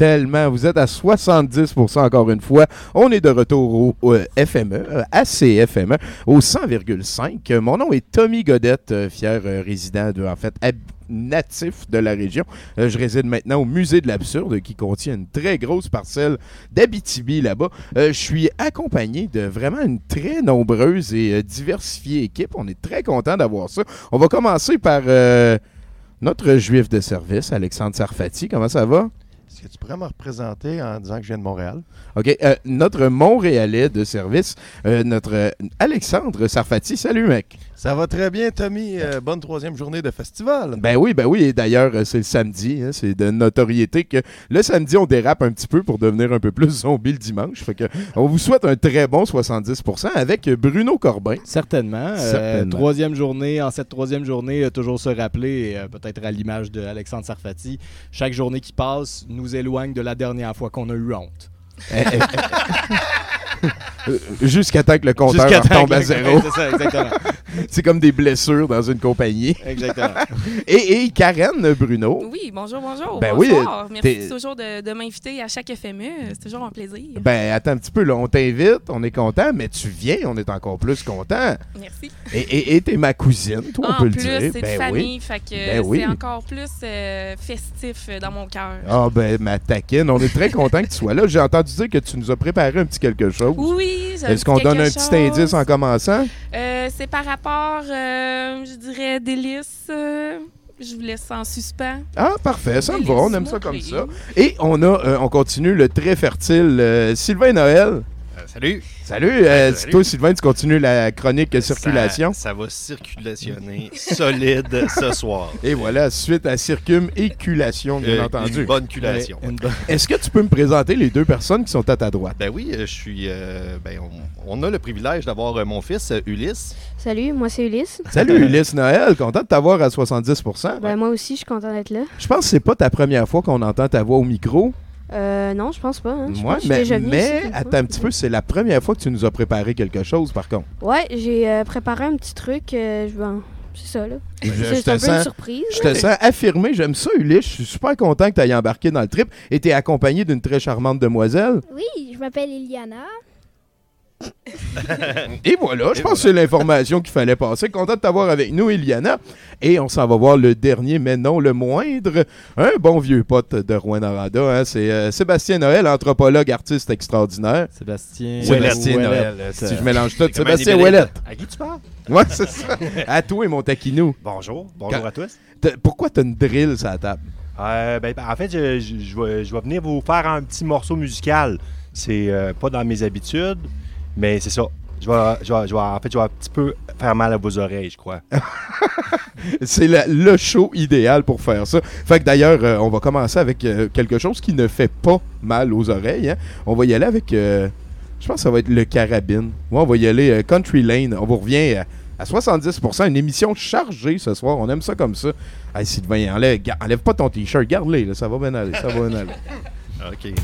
tellement. Vous êtes à 70% encore une fois. On est de retour au, au FME, euh, ACFME, au 100,5. Mon nom est Tommy Godette, euh, fier euh, résident de, en fait, natif de la région. Euh, je réside maintenant au musée de l'absurde qui contient une très grosse parcelle d'Abitibi là-bas. Euh, je suis accompagné de vraiment une très nombreuse et euh, diversifiée équipe. On est très content d'avoir ça. On va commencer par euh, notre juif de service, Alexandre Sarfati. Comment ça va? Est-ce que tu pourrais me représenter en disant que je viens de Montréal? OK. euh, notre Montréalais de service, euh, notre Alexandre Sarfati. Salut, mec. Ça va très bien, Tommy. Euh, bonne troisième journée de festival. Ben oui, ben oui. Et d'ailleurs, euh, c'est le samedi. hein, c'est de notoriété que le samedi, on dérape un petit peu pour devenir un peu plus zombie le dimanche. Fait que on vous souhaite un très bon 70% avec Bruno Corbin. Certainement. Euh, Certainement. troisième journée, en cette troisième journée, toujours se rappeler, et, euh, peut-être à l'image de Alexandre Sarfati, chaque journée qui passe nous éloigne de la dernière fois qu'on a eu honte. Jusqu'à temps que le compteur retombe que- à zéro. C'est ça, exactement. C'est comme des blessures dans une compagnie. exactement. Et, et Karen Bruno. Oui, bonjour, bonjour. Ben Bonsoir. Merci toujours de, de m'inviter à chaque FME. C'est toujours un plaisir. Ben, attends un petit peu, là, on t'invite, on est content, mais tu viens, on est encore plus content. Merci. Et- Et t'es ma cousine, toi, on en peut le plus, dire. c'est de Ben oui. famille, fait que Ben oui. c'est encore plus euh, festif euh, dans mon cœur. Ah ben, ma taquine, on est très content que tu sois là. J'ai entendu dire que tu nous as préparé un petit quelque chose. Oui, Est-ce qu'on donne un chose? petit indice en commençant? Euh, c'est par rapport, euh, je dirais, délices. euh, je vous laisse en suspens. Ah, parfait, ça me va, on aime ça comme ça. Et on a, on continue le très fertile Sylvain Noël. Euh, salut. Salut, euh, Salut. toi Sylvain, tu continues la chronique circulation. Ça, va circulationner solide ce soir. Et voilà, suite à circum-éculation, bien Euh, entendu. Une bonne culation. Bonne- Est-ce que tu peux me présenter les deux personnes qui sont à ta droite? Ben oui, euh, je suis. euh, ben on, on a le privilège d'avoir euh, mon fils euh, Ulysse. Salut, moi c'est Ulysse. Salut Ulysse Noël, content de t'avoir à 70% Ben, moi aussi, je suis content d'être là. Je pense que c'est pas ta première fois qu'on entend ta voix au micro. Euh, non, je pense pas. Hein. Je Ouais, pense mais, déjà venue mais ici une attends fois. un petit peu, c'est la première fois que tu nous as préparé quelque chose, par contre. Ouais, j'ai euh, préparé un petit truc. euh, je ben, c'est ça, là. Je, te un peu une sens, surprise. je te sens affirmé, j'aime ça, Ulysse. Je suis super content que tu aies embarqué dans le trip et tu es accompagné d'une très charmante demoiselle. Oui, je m'appelle Iliana. Et voilà, je Et pense que c'est l'information qu'il fallait passer. Content de t'avoir avec nous, Iliana. Et on s'en va voir le dernier, mais non le moindre. Un bon vieux pote de Rouen Aranda. hein. C'est euh, Sébastien Noël, anthropologue, artiste extraordinaire. Sébastien. Sébastien Ouellet. Noël. euh, Si je mélange tout, Sébastien. Ouellet. À qui tu parles? Ouais, c'est ça. À toi et mon taquinou. Bonjour. Bonjour Quand- à tous. T'as- Pourquoi t'as une drill sur la table? Euh, ben, en fait, je, je- je vais, je vais venir vous faire un petit morceau musical. C'est euh, pas dans mes habitudes, mais c'est ça. Je vais, je vais- je vais- en fait, je vais un petit peu faire mal à vos oreilles, je crois. C'est le show idéal pour faire ça. Fait que d'ailleurs, euh, on va commencer avec euh, quelque chose qui ne fait pas mal aux oreilles. hein. On va y aller avec, euh, je pense que ça va être le carabine. Ouais, on va y aller euh, Country Lane. On vous revient à, à 70%. Une émission chargée ce soir. On aime ça comme ça. Hey, Sylvain, enlève, enlève pas ton t-shirt. Garde-les. là. Ça va bien aller. Ça va bien aller. OK.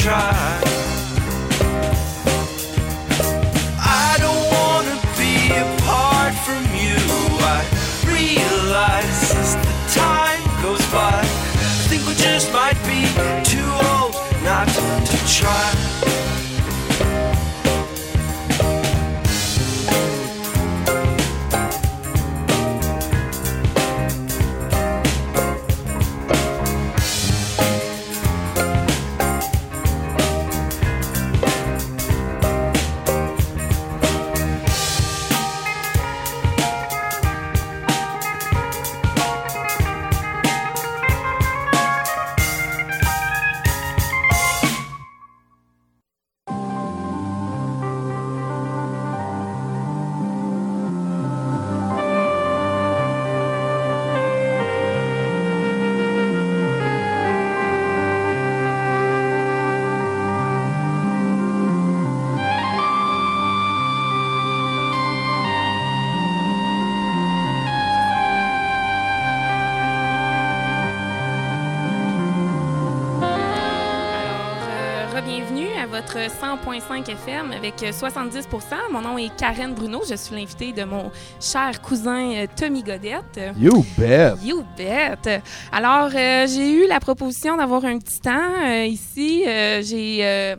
Try. 100.5 FM avec euh, 70% Mon nom est Karen Bruno. Je suis l'invitée de mon cher cousin euh, Tommy Godette. You bet. You bet. Alors, euh, j'ai eu la proposition d'avoir un petit temps euh, ici. Euh, j'ai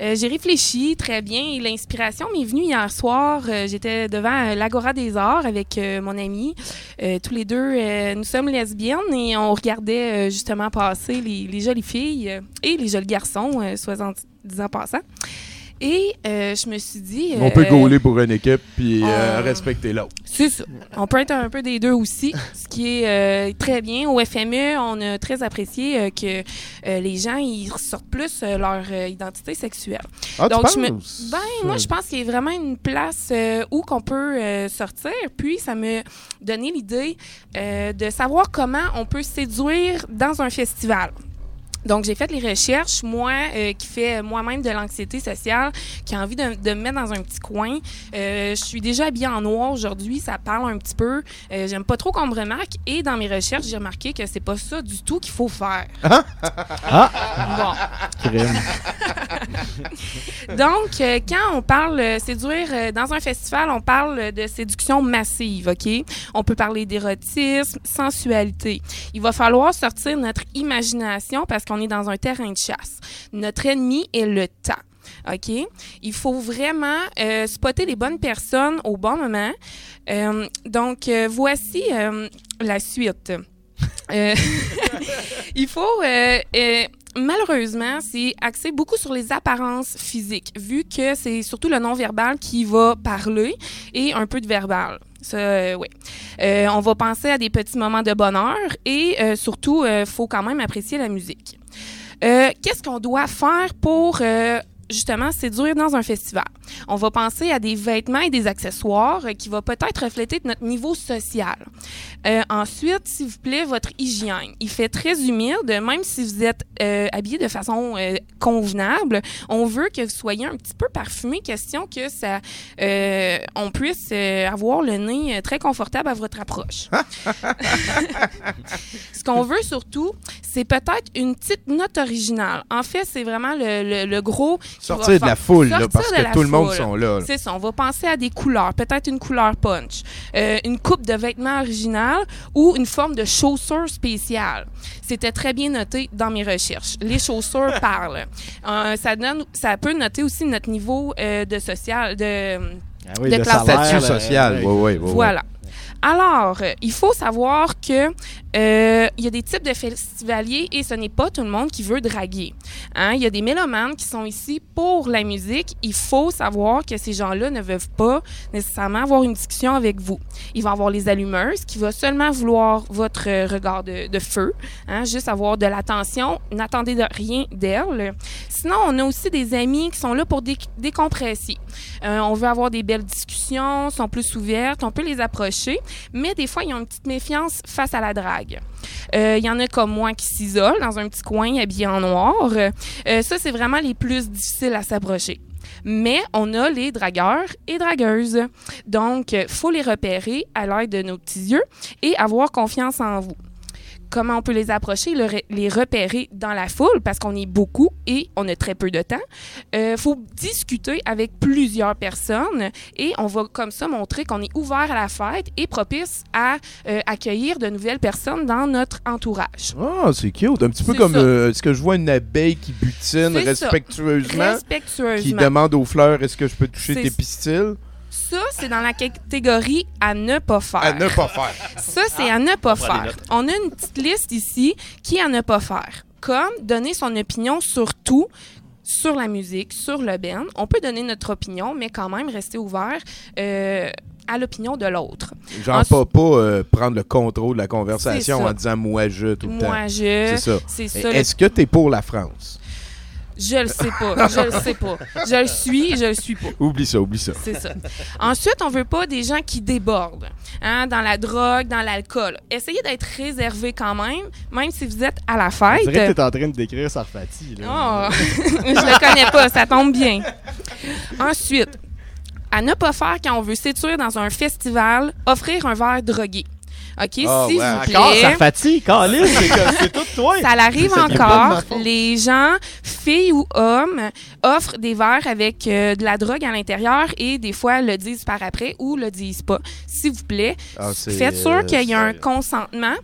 euh, j'ai réfléchi très bien et l'inspiration m'est venue hier soir. Euh, J'étais devant euh, l'Agora des Arts avec euh, mon ami. Tous les deux, nous sommes lesbiennes et on regardait justement passer les, jolies filles et les jolis garçons, euh, 70 ans passant. Et euh, je me suis dit... On peut euh, gauler pour une équipe puis euh, on- respecter l'autre. c'est ça. On peut être un peu des deux aussi, ce qui est euh, très bien. Au FME, on a très apprécié euh, que euh, les gens ils ressortent plus leur identité sexuelle. Ah, Donc, tu je me-? Ben, moi, je pense qu'il y a vraiment une place où qu'on peut sortir. Puis, ça me donné l'idée euh, de savoir comment on peut séduire dans un festival. Donc, j'ai fait les recherches, moi, euh, qui fais moi-même de l'anxiété sociale, qui a envie de, de me mettre dans un petit coin. Euh, je suis déjà habillée en noir aujourd'hui, ça parle un petit peu. Euh, J'aime pas trop qu'on me remarque. Et dans mes recherches, j'ai remarqué que c'est pas ça du tout qu'il faut faire. Bon. Crime. Donc, euh, quand on parle euh, séduire euh, dans un festival, on parle de séduction massive, OK? On peut parler d'érotisme, sensualité. Il va falloir sortir notre imagination parce qu'on est dans un terrain de chasse. Notre ennemi est le temps. OK? Il faut vraiment euh, spotter les bonnes personnes au bon moment. Euh, donc, euh, voici la suite. Il faut malheureusement, c'est axé beaucoup sur les apparences physiques, vu que c'est surtout le non-verbal qui va parler et un peu de verbal. Ça, oui. On va penser à des petits moments de bonheur et surtout, il faut quand même apprécier la musique. Euh, Qu'est-ce qu'on doit faire pour euh, justement séduire dans un festival? On va penser à des vêtements et des accessoires euh, qui vont peut-être refléter notre niveau social. Euh, ensuite, s'il vous plaît, votre hygiène. Il fait très humide, même si vous êtes euh, habillé de façon euh, convenable. On veut que vous soyez un petit peu parfumé, question que ça, euh, on puisse euh, avoir le nez très confortable à votre approche. Ce qu'on veut surtout, c'est peut-être une petite note originale. En fait, c'est vraiment le, le- le gros. Sortir de la foule, là, parce de que tout le monde sont là. là. C'est ça, on va penser à des couleurs, peut-être une couleur punch, euh, une coupe de vêtements originale ou une forme de chaussure spéciale. C'était très bien noté dans mes recherches. Les chaussures parlent. Euh, ça, donne, ça peut noter aussi notre niveau euh, de social, de, Ah oui, De le classe salaire, Statut social, oui, oui. voilà. Alors, euh, il faut savoir que euh, il y a des types de festivaliers et ce n'est pas tout le monde qui veut draguer. Hein? Il y a des mélomanes qui sont ici pour la musique. Il faut savoir que ces gens-là ne veulent pas nécessairement avoir une discussion avec vous. Il va avoir les allumeuses qui vont seulement vouloir votre euh, regard de, feu, hein? juste avoir de l'attention. N'attendez de rien d'elles. Sinon, on a aussi des amis qui sont là pour dé- décompresser. Euh, on veut avoir des belles discussions, sont plus ouvertes, on peut les approcher, mais des fois, ils ont une petite méfiance face à la drague. Euh, Il y en a comme moi qui s'isolent dans un petit coin habillé en noir. Euh, ça, c'est vraiment les plus difficiles à s'approcher. Mais on a les dragueurs et dragueuses. Donc, il faut les repérer à l'aide de nos petits yeux et avoir confiance en vous. Comment on peut les approcher, le les repérer dans la foule parce qu'on est beaucoup et on a très peu de temps. Il faut discuter avec plusieurs personnes et on va comme ça montrer qu'on est ouvert à la fête et propice à euh, accueillir de nouvelles personnes dans notre entourage. Ah, c'est cute. Un petit peu comme euh, est-ce que je vois une abeille qui butine ça. respectueusement, qui Respectueusement. demande aux fleurs est-ce que je peux toucher tes pistils? Ça, c'est dans la catégorie à ne pas faire. À ne pas faire. Ça, c'est à ne pas faire. On a une petite liste ici qui est à ne pas faire. Comme donner son opinion sur tout, sur la musique, sur le band. On peut donner notre opinion, mais quand même rester ouvert euh, à l'opinion de l'autre. Genre Ensuite- pas, pas euh, prendre le contrôle de la conversation en disant moi je tout le temps. Moi, je. C'est ça. Le- Est-ce que tu es pour la France? Je le sais pas. Je le sais pas. Je le suis, je le suis pas. Oublie ça, oublie ça. C'est ça. Ensuite, on veut pas des gens qui débordent hein, dans la drogue, dans l'alcool. Essayez d'être réservé quand même, même si vous êtes à la fête. dirait que t'es en train de décrire Sarfati. là. Oh, je le connais pas, ça tombe bien. Ensuite, à ne pas faire quand on veut séduire dans un festival, offrir un verre drogué. OK, Ah, s'il ouais, vous plaît. Sarfati, Calis, c'est tout toi. Ça l'arrive encore. Les gens, filles ou hommes, offrent des verres avec euh, de la drogue à l'intérieur et des fois le disent par après ou le disent pas. S'il vous plaît, Ah, faites sûr euh, qu'il y a un consentement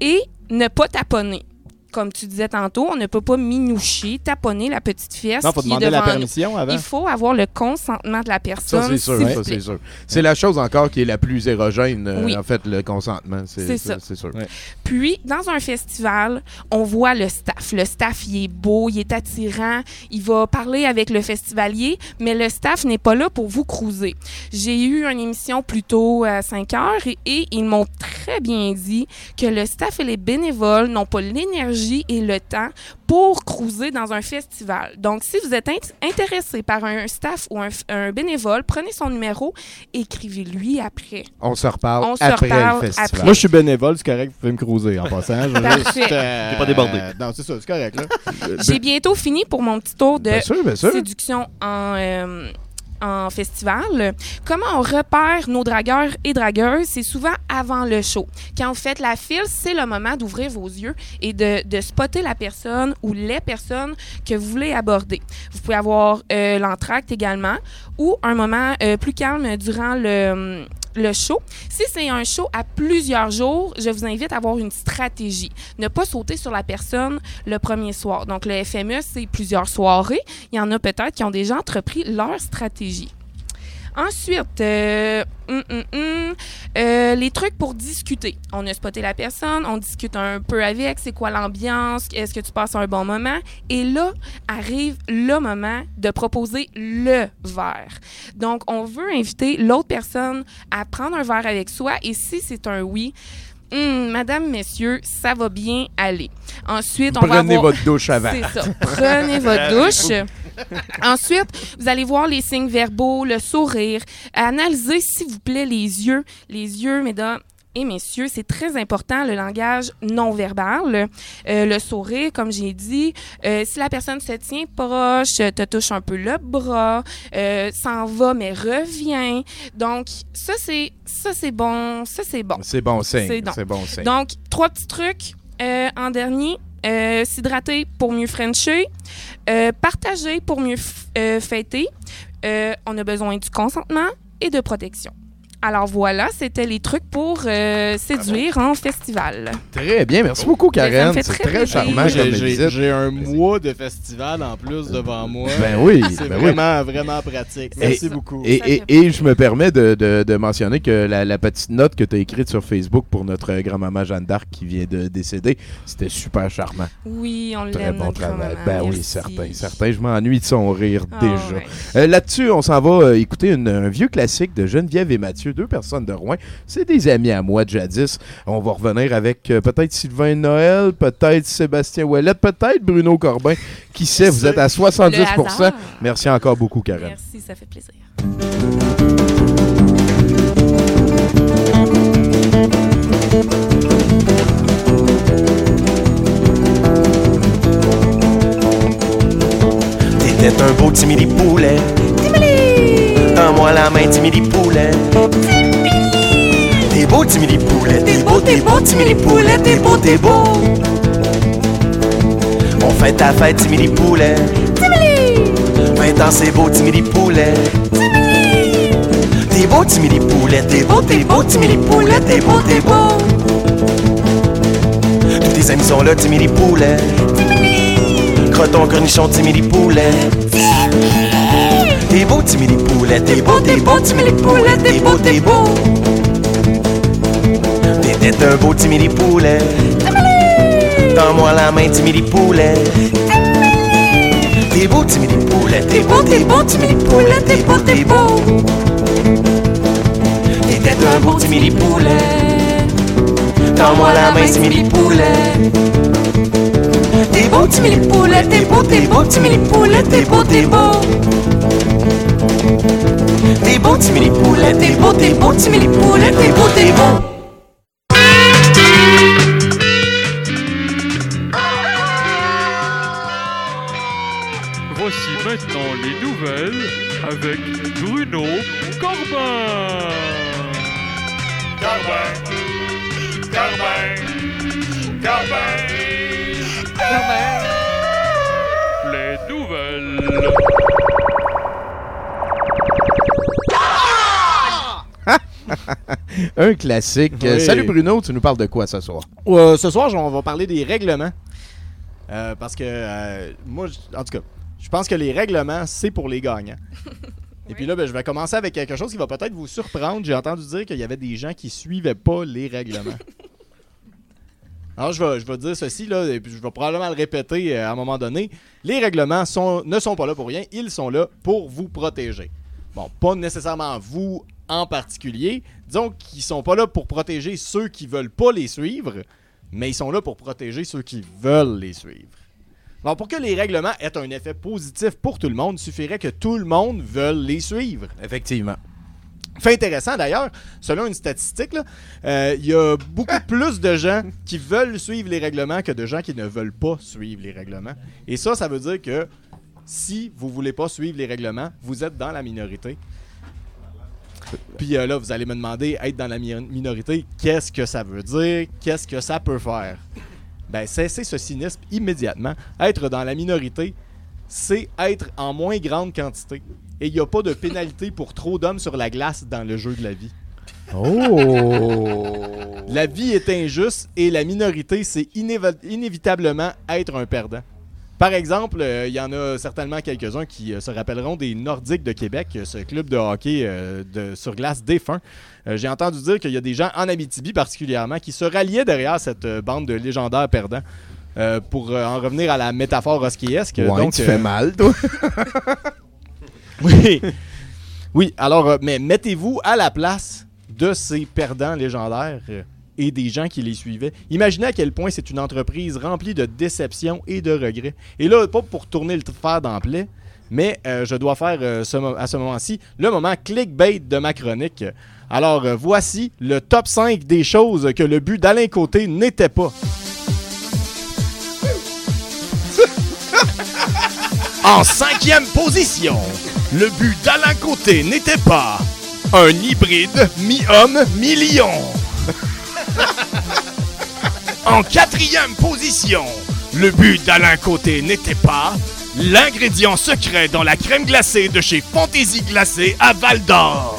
et ne pas taponner. Comme tu disais tantôt, on ne peut pas minoucher, taponner la petite fesse Non, faut qui est demander devant la nous. permission avant. Il faut avoir le consentement de la Ça, personne. c'est sûr. Ça, c'est sûr. C'est la chose encore qui est la plus érogène, euh, Oui. en fait, le consentement. C'est ça. ça. C'est sûr. Ouais. Puis, dans un festival, on voit le staff. Le staff, il est beau, il est attirant, il va parler avec le festivalier, mais le staff n'est pas là pour vous cruiser. J'ai eu une émission plus tôt à 5 heures et, et ils m'ont très bien dit que le staff et les bénévoles n'ont pas l'énergie et le temps pour cruiser dans un festival. Donc, si vous êtes int- intéressé par un staff ou un, un bénévole, prenez son numéro, écrivez-lui après. On se reparle On se après reparle le festival. après. Moi, je suis bénévole, c'est correct, vous pouvez me cruiser en passant. Je Parfait. euh, pas débordé. Non, c'est ça, c'est correct. Là. J'ai bientôt fini pour mon petit tour de Bien sûr, bien sûr. séduction en, euh, en festival. Comment on repère nos dragueurs et dragueuses? C'est souvent avant le show. Quand vous faites la file, c'est le moment d'ouvrir vos yeux et de, spotter la personne ou les personnes que vous voulez aborder. Vous pouvez avoir euh, l'entracte également ou un moment euh, plus calme durant le le show. Si c'est un show à plusieurs jours, je vous invite à avoir une stratégie. Ne pas sauter sur la personne le premier soir. Donc, le FME, c'est plusieurs soirées. Il y en a peut-être qui ont déjà entrepris leur stratégie. Ensuite, euh, hum, hum, hum, euh, les trucs pour discuter. On a spoté la personne, on discute un peu avec, c'est quoi l'ambiance, est-ce que tu passes un bon moment? Et là, arrive le moment de proposer le verre. Donc, on veut inviter l'autre personne à prendre un verre avec soi et si c'est un oui, Madame, messieurs, ça va bien aller. Ensuite, on va Prenez avoir... votre douche avant. C'est ça. Prenez votre douche. Ensuite, vous allez voir les signes verbaux, le sourire. Analysez, s'il vous plaît, les yeux. Les yeux, mesdames et messieurs, c'est très important, le langage non verbal. Euh, le sourire, comme j'ai dit. Euh, si la personne se tient proche, te touche un peu le bras, euh, s'en va, mais revient. Donc, ça, c'est ça c'est bon. Ça, c'est bon. C'est bon signe. C'est bon signe. Donc, trois petits trucs euh, en dernier. Euh, S'hydrater pour mieux frencher. Euh, partager pour mieux euh, fêter. On a besoin du consentement et de protection. Alors voilà, c'était les trucs pour euh, séduire en festival. Très bien, merci beaucoup, Ben, ça me Karen. fait C'est très très plaisir. charmant comme j'ai- j'ai visite. j'ai un mois de festival en plus devant moi. Ben oui, C'est ben oui. vraiment, vraiment pratique. Merci Et- beaucoup. Et, je me permets de, de- de mentionner que la, la petite note que tu as écrite sur Facebook pour notre grand-maman Jeanne d'Arc qui vient de décéder, c'était super charmant. Oui, on Très l'aime, bon notre travail. grand-maman. Ben oui, Merci. certain, certain. Je m'ennuie de son rire Ah, déjà. ouais. Euh, Là-dessus, on s'en va euh, écouter une- un vieux classique de Geneviève et Mathieu, deux personnes de Rouen. C'est des amis à moi de jadis. On va revenir avec euh, peut-être Sylvain Noël, peut-être Sébastien Ouellette, peut-être Bruno Corbin. Qui sait, vous êtes à 70 Le hasard. Merci encore beaucoup, Karen. Merci, ça fait plaisir. T'étais un beau timide poulet. Donne-moi la main, timide poulet. T'es beau, timide poulet. T'es beau, t'es beau, timide poulet. T'es beau, t'es beau. On fait ta fête, timide poulet. Ans, c'est beau, timide poulet. T'es beau, timide poulet. T'es beau, t'es beau, timide poulet. T'es beau, t'es beau. Tous tes amis sont là, timide poulet. Croton, cornichon, timide poulet. T'es beau, timide poulet. T'es beau, t'es beau, timide poulet. T'es beau, t'es beau. T'étais un beau timide poulet. Donne-moi la main, timide poulet. T'es beau, timide poulet. T'es beau, t'es beau, timide poulet. T'es beau, t'es beau. T'étais un beau timide poulet. Donne-moi la main, timide poulet. T'es beau, timide poulet. T'es beau, t'es beau, timide poulet. T'es beau, t'es beau. T'es beau, timide poulet. T'es beau, t'es beau, timide poulet. T'es beau, t'es beau. Voici maintenant les nouvelles avec Bruno Corbin. Corbin, Corbin, Corbin, Les nouvelles. Un classique. Oui. salut Bruno, tu nous parles de quoi ce soir? Euh, ce soir, on va parler des règlements. Euh, parce que euh, moi, en tout cas, je pense que les règlements, c'est pour les gagnants. Et puis là, ben, je vais commencer avec quelque chose qui va peut-être vous surprendre. J'ai entendu dire qu'il y avait des gens qui suivaient pas les règlements. Alors, je vais, je vais dire ceci, là, et puis je vais probablement le répéter euh, à un moment donné. Les règlements sont, ne sont pas là pour rien, ils sont là pour vous protéger. Bon, pas nécessairement vous en particulier. Disons qu'ils sont pas là pour protéger ceux qui veulent pas les suivre, mais ils sont là pour protéger ceux qui veulent les suivre. Alors, pour que les règlements aient un effet positif pour tout le monde, il suffirait que tout le monde veuille les suivre. Effectivement. Fait intéressant d'ailleurs, selon une statistique, euh, il y a beaucoup plus de gens qui veulent suivre les règlements que de gens qui ne veulent pas suivre les règlements. Et ça, ça veut dire que si vous voulez pas suivre les règlements, vous êtes dans la minorité. Puis euh, là, vous allez me demander, être dans la mi- minorité, qu'est-ce que ça veut dire? Qu'est-ce que ça peut faire? Ben, cessez ce cynisme immédiatement. Être dans la minorité, c'est être en moins grande quantité. Et il n'y a pas de pénalité pour trop d'hommes sur la glace dans le jeu de la vie. Oh! La vie est injuste et la minorité, c'est inévitablement être un perdant. Par exemple, euh, il y en a certainement quelques-uns qui euh, se rappelleront des Nordiques de Québec, euh, ce club de hockey de, sur glace défunt. J'ai entendu dire qu'il y a des gens en Abitibi particulièrement qui se ralliaient derrière cette bande de légendaires perdants. Euh, pour euh, en revenir à la métaphore hoskyesque. Ouais, donc, tu euh, fais mal, toi. oui. Oui, alors, mais mettez-vous à la place de ces perdants légendaires et des gens qui les suivaient. Imaginez à quel point c'est une entreprise remplie de déceptions et de regrets. Et là, pas pour tourner le fer dans plaie, mais euh, je dois faire euh, à ce moment-ci le moment clickbait de ma chronique. Alors, euh, voici le top 5 des choses que le but d'Alain Côté n'était pas. En cinquième position, le but d'Alain Côté n'était pas un hybride mi-homme, mi-lion. en quatrième position, le but d'Alain Côté n'était pas l'ingrédient secret dans la crème glacée de chez Fantaisie Glacée à Val d'Or.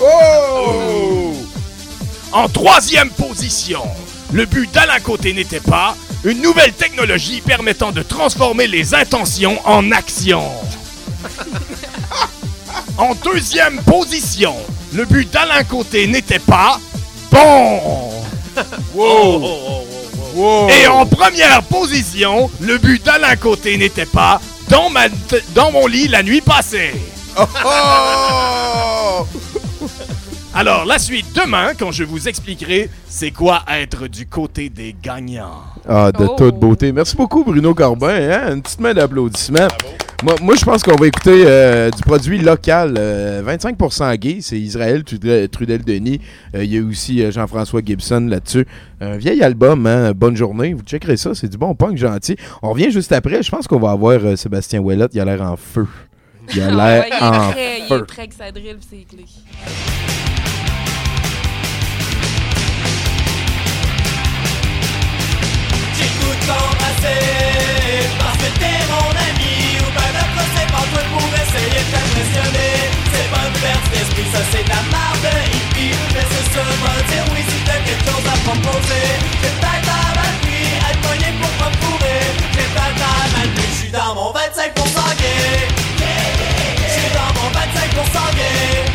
En troisième position, le but d'Alain Côté n'était pas une nouvelle technologie permettant de transformer les intentions en action. en deuxième position, le but d'Alain Côté n'était pas bon. Et en première position, le but d'Alain Côté n'était pas dans, ma- dans mon lit la nuit passée. Alors, la suite demain, quand je vous expliquerai c'est quoi être du côté des gagnants. Ah, de Oh. toute beauté. Merci beaucoup, Bruno Corbin. hein? Une petite main d'applaudissement. Moi, moi, je pense qu'on va écouter euh, du produit local. euh, 25% gay, c'est Israël Trudel, Trudel-Denis. Euh, Il y a aussi euh, Jean-François Gibson là-dessus. Un vieil album, hein? Bonne journée. Vous checkerez ça, c'est du bon punk gentil. On revient juste après. Je pense qu'on va avoir euh, Sébastien Ouellette. Il a l'air en feu. Il a l'air ouais, il, en est prêt, il feu. est prêt que ça drille, parce que t'es mon ami Ou ben notre c'est pas toi pour essayer de t'impressionner. C'est pas une d'esprit, ça c'est de la marde de hippie Mais c'est va dire oui si t'as quelque chose à proposer. J'ai peut-être à mal pris, à pour pas me fourrer. J'ai peut-être à mal pris, j'suis dans mon 25% gay. J'suis dans mon 25% gay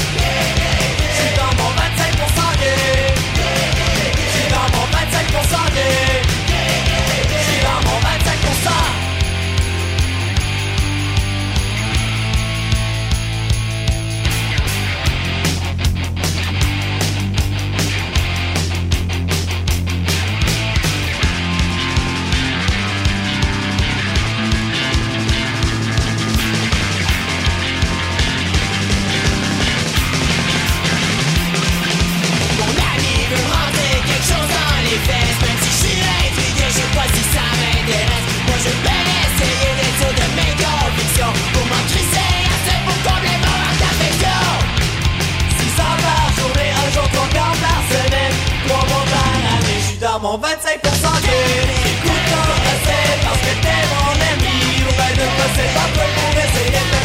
je suis dans mon 25% gay Écoute ton recette parce que t'es mon ami. Ou ben de c'est pas pour essayer de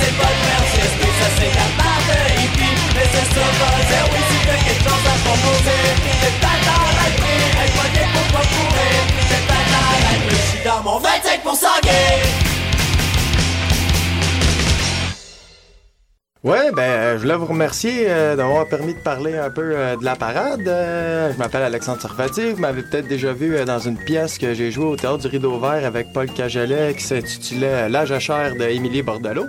C'est pas le faire l'esprit, ça c'est la part de hippie. Mais c'est ça, dire oui si t'as quelque chose à proposer C'est pas dans la vie, elle poignée pour pas courir. C'est pas dans la vie, je suis dans mon 25% gay Ouais, ben, euh, je voulais vous remercier euh, d'avoir permis de parler un peu euh, de la parade. Je m'appelle Alexandre Sarfati. Vous m'avez peut-être déjà vu dans une pièce que j'ai jouée au Théâtre du Rideau Vert avec Paul Cagelet qui s'intitulait à chair de Émilie Bordelot.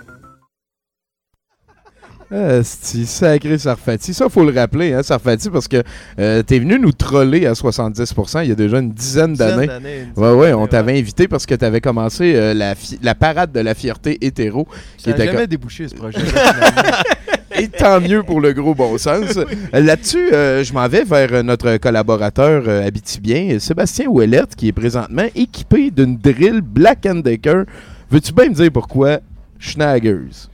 Ah, c'est sacré Sarfati. Ça, faut le rappeler, hein, Sarfati, parce que euh, t'es venu nous troller à 70% il y a déjà une dizaine d'années. Ouais, ouais, on t'avait invité parce que t'avais commencé euh, la, la parade de la fierté hétéro. Ça n'a était jamais débouché, ce projet. Et tant mieux pour le gros bon sens. Là-dessus, euh, je m'en vais vers euh, notre collaborateur habitibien, Sébastien Ouellette, qui est présentement équipé d'une drill Black Decker. Veux-tu bien me dire pourquoi? Schnaggers?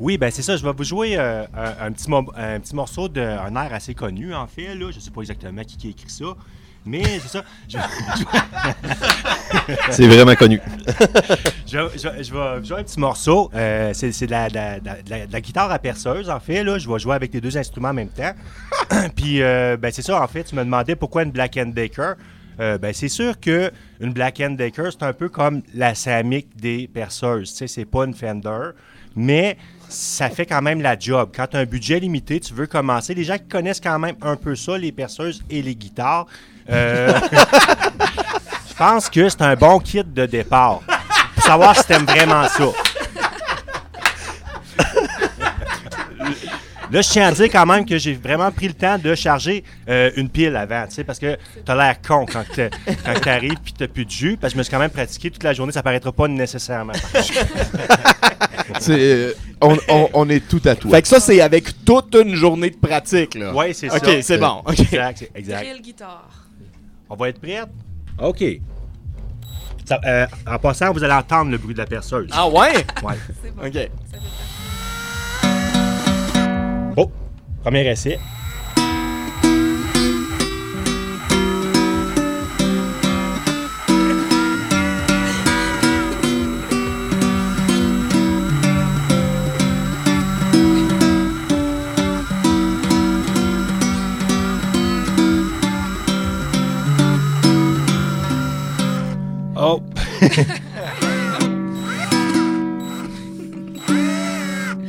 Oui, ben c'est ça. Je vais vous jouer euh, un, un petit mo- un petit morceau d'un air assez connu, en fait. Là. Je sais pas exactement qui, qui a écrit ça. Mais c'est ça. Je, C'est vraiment connu. je, je- je vais jouer un petit morceau. Euh, c'est de la, de de guitare à perceuse, en fait. Là. Je vais jouer avec les deux instruments en même temps. Puis, euh, ben, c'est ça, en fait. Tu me demandais pourquoi une Black Decker. Euh, ben, c'est sûr que une Black Decker, c'est un peu comme la Samick des perceuses. Tu sais, c'est pas une Fender, mais ça fait quand même la job. Quand tu as un budget limité, tu veux commencer. Les gens qui connaissent quand même un peu ça, les perceuses et les guitares, euh, je pense que c'est un bon kit de départ pour savoir si t'aimes vraiment ça. Là, je tiens à dire quand même que j'ai vraiment pris le temps de charger euh, une pile avant, tu sais, parce que t'as l'air con quand t'es- quand t'arrives puis t'as plus de jus, parce que je me suis quand même pratiqué toute la journée, ça paraîtra pas nécessairement. C'est, euh, on, on- on est tout à toi. Fait que ça, c'est avec toute une journée de pratique, là. Oui, c'est ça. OK, c'est bon. OK. Exact, c'est- exact. Drill guitare. On va être prêts? OK. Ça- euh, en passant, vous allez entendre le bruit de la perceuse. Ah ouais? Ouais. C'est bon. OK. Ça Premier essai. Oh.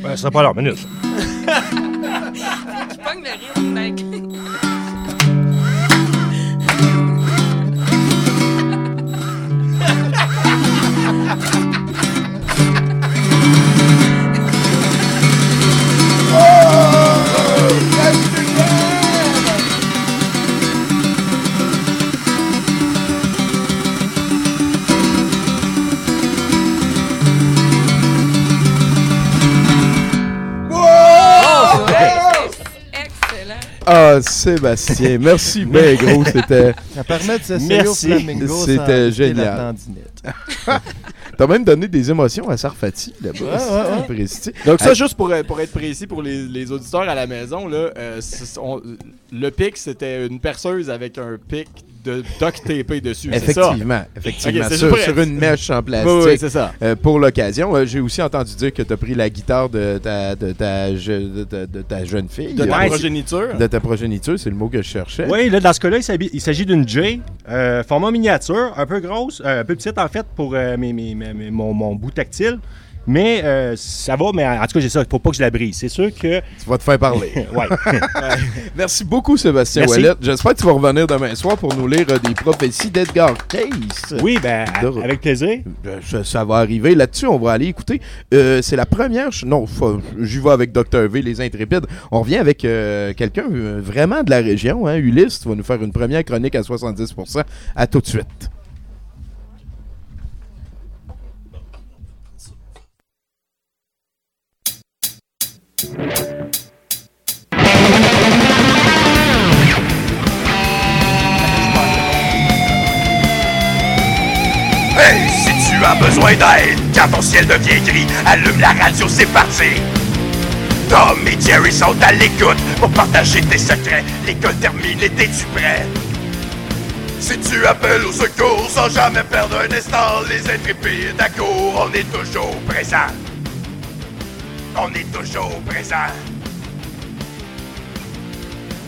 ben, ça sera pas leur minute. Je pogne Ah, Sébastien, merci bien gros, c'était Ça permet de s'essayer au flamingo C'était génial. T'as même donné des émotions à Sarfati là-bas. Ouais, ouais, ouais. Précis. Donc ça, juste pour, pour être précis pour les, les auditeurs à la maison, là, euh, on- le pic, c'était une perceuse avec un pic de duct tapé dessus. ça? Effectivement, effectivement. Sur, une mèche en plastique. Oui, oui, c'est ça. Euh, pour l'occasion, Euh, j'ai aussi entendu dire que tu as pris la guitare de ta, de ta, je- de ta- de ta jeune fille. De ta Ouais, progéniture. De ta progéniture, c'est le mot que je cherchais. Oui, là, dans ce cas-là, il s'agit d'une J, euh, format miniature, un peu grosse, euh, un peu petite en fait pour euh, mes- mes- mes- mes- mon, mon bout tactile. Mais euh, ça va, mais en tout cas, j'ai ça. Il faut pas que je la brise. C'est sûr que. Tu vas te faire parler. ouais. Merci beaucoup, Sébastien Merci. Ouellet. J'espère que tu vas revenir demain soir pour nous lire euh, des prophéties d'Edgar Case. oui, ben, De- avec plaisir. Euh, Ça, ça va arriver. Là-dessus, on va aller écouter. Euh, c'est la première. Non, faut- j'y vais avec Dr. V, les Intrépides. On revient avec euh, quelqu'un vraiment de la région. Hein. Ulysse, tu vas nous faire une première chronique à 70%. À tout de suite. Hey, si tu as besoin d'aide, quand ton ciel devient gris, allume la radio, c'est parti. Tom et Jerry sont à l'écoute pour partager tes secrets. L'école terminée, t'es-tu prêt? Si tu appelles au secours sans jamais perdre un instant, les intrépides à court, on est toujours présent. On est toujours présent.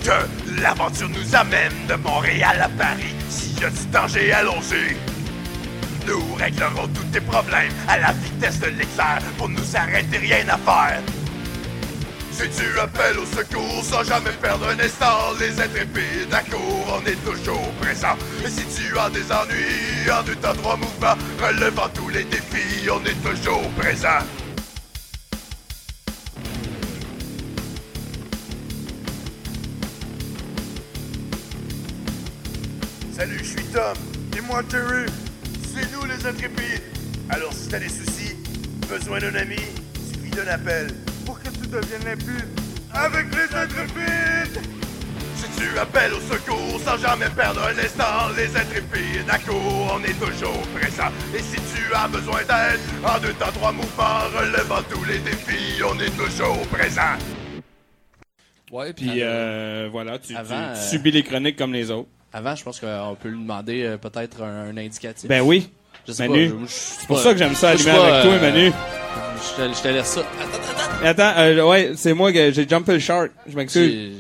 Que l'aventure nous amène de Montréal à Paris. S'il y a du danger, allons-y. Nous réglerons tous tes problèmes à la vitesse de l'éclair. Pour nous arrêter, rien à faire. Si tu appelles au secours sans jamais perdre un instant, les intrépides à court, on est toujours présent. Et si tu as des ennuis en deux temps trois mouvements, relevant tous les défis, on est toujours présent. Salut, je suis Tom. Et moi, Terry. C'est nous, les intrépides. Alors, si t'as des soucis, besoin d'un ami, suffit d'un appel pour que tu deviennes limpide avec les intrépides. Si tu appelles au secours sans jamais perdre un instant, les intrépides à court, on est toujours présent. Et si tu as besoin d'aide, en deux temps, trois mouvements, relevant tous les défis, on est toujours présent. Ouais, Puis euh, voilà, tu, tu euh, subis les chroniques comme les autres. Avant, je pense qu'on peut lui demander euh, peut-être un, un indicatif. Ben oui. Je sais Manu, c'est pour ça que j'aime ça allumer pas, avec toi, euh, Manu. Je te, je te laisse ça. Attends, Attends, euh, ouais, c'est moi que j'ai jumpé le shark. Je m'excuse.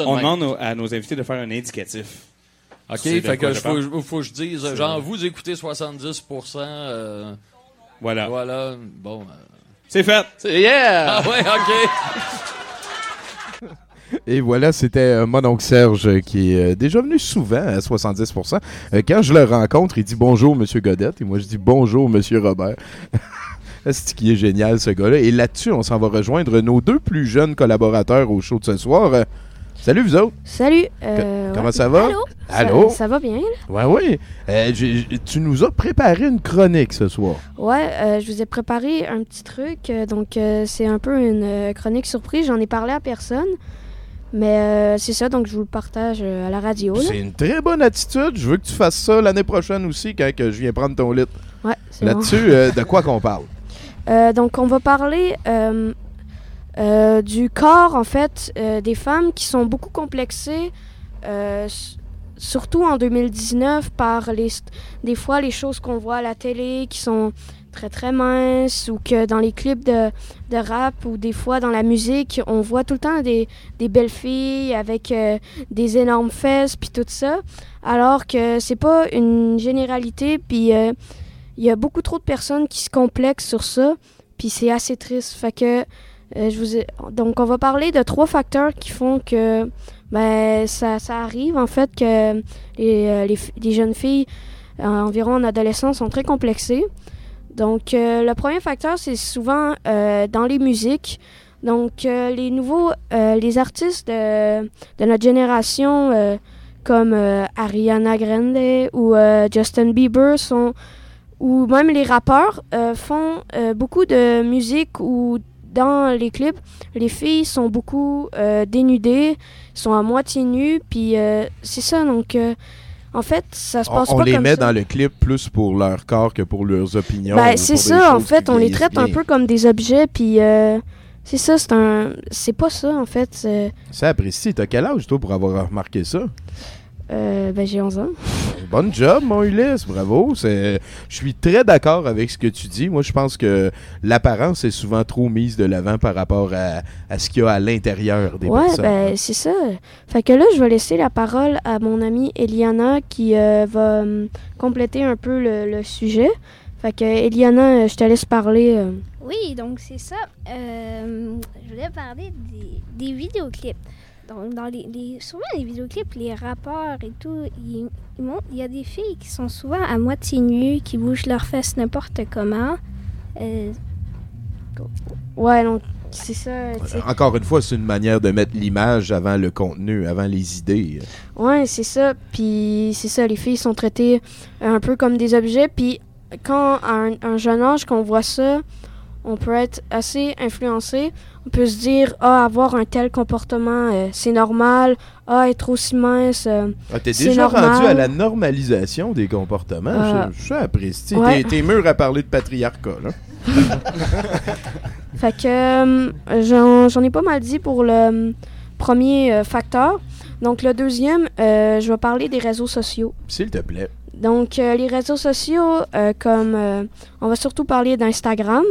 On même. demande à nos invités de faire un indicatif. OK, fait quoi que je faut, que je dise, genre, vous écoutez 70%. euh, Voilà. Voilà, bon. euh, C'est fait. c'est- yeah! Ah ouais, OK. Et voilà, c'était euh, mon oncle Serge euh, qui est euh, déjà venu souvent à 70%. Euh, quand je le rencontre, il dit bonjour, Monsieur Godette. Et moi, je dis bonjour, Monsieur Robert. C'est qui est génial, ce gars-là? Et là-dessus, on s'en va rejoindre nos deux plus jeunes collaborateurs au show de ce soir. Salut, vous autres. Salut. euh, comment ouais. ça va? Allô? Allô? Ça, ça va bien? oui. Euh, j'ai- tu nous as préparé une chronique ce soir. Ouais, euh, je vous ai préparé un petit truc. donc, c'est un peu une chronique surprise. J'en ai parlé à personne. Mais euh, c'est ça, donc je vous le partage euh, à la radio. C'est une très bonne attitude. Je veux que tu fasses ça l'année prochaine aussi quand que je viens prendre ton lit. Ouais, bon. Là-dessus, euh, de quoi qu'on parle? Euh, donc, on va parler du corps, en fait, des femmes qui sont beaucoup complexées, surtout en 2019, par les, des fois les choses qu'on voit à la télé qui sont très très minces, ou que dans les clips de, de rap, ou des fois dans la musique, on voit tout le temps des, des belles filles avec euh, des énormes fesses, puis tout ça, alors que c'est pas une généralité, puis... euh, il y a beaucoup trop de personnes qui se complexent sur ça, puis c'est assez triste. Euh, je vous donc, on va parler de trois facteurs qui font que ben, ça, ça arrive, en fait, que les, les, les jeunes filles, environ en adolescence, sont très complexées. Donc, euh, le premier facteur, c'est souvent euh, dans les musiques. Donc, euh, les nouveaux, les artistes de, notre génération, comme Ariana Grande ou Justin Bieber, sont, ou même les rappeurs, font beaucoup de musique où dans les clips, les filles sont beaucoup dénudées, sont à moitié nues, puis c'est ça. Donc, en fait, ça se On, passe on pas les comme met ça. dans le clip plus pour leur corps que pour leurs opinions. Ben, c'est ça, en fait, on les traite un peu comme des objets, puis euh, c'est ça, c'est un. C'est pas ça, en fait. c'est- C'est apprécié. T'as quel âge, toi, pour avoir remarqué ça? Euh, ben, j'ai 11 ans. Bonne job, mon Ulysse, bravo. C'est... Je suis très d'accord avec ce que tu dis. Moi, je pense que l'apparence est souvent trop mise de l'avant par rapport à, à ce qu'il y a à l'intérieur des ouais, personnes. ben, c'est ça. Fait que là, je vais laisser la parole à mon amie Eliana qui euh, va hum, compléter un peu le, le sujet. Fait que, Eliana, euh, je te laisse parler. euh. Oui, donc c'est ça. Euh, je voulais parler des, des vidéoclips. Donc, dans les, les- souvent, les vidéoclips, les rappeurs et tout, ils, ils montrent- il y a des filles qui sont souvent à moitié nues, qui bougent leurs fesses n'importe comment. Euh, Ouais, donc, c'est ça. Encore une fois, c'est une manière de mettre l'image avant le contenu, avant les idées. Ouais, c'est ça. Puis c'est ça, les filles sont traitées un peu comme des objets. Puis quand à un, un jeune âge qu'on voit ça, on peut être assez influencé. On peut se dire, ah, avoir un tel comportement, euh, c'est normal. Ah, être aussi mince, euh, Ah, t'es c'est déjà normal. rendu à la normalisation des comportements. Euh, je, je apprécie. ouais. T'es, t'es mûr à parler de patriarcat, là. Fait que j'en j'en ai pas mal dit pour le premier facteur. Donc le deuxième, je vais parler des réseaux sociaux. S'il te plaît. Donc, les réseaux sociaux, comme on va surtout parler d'Instagram.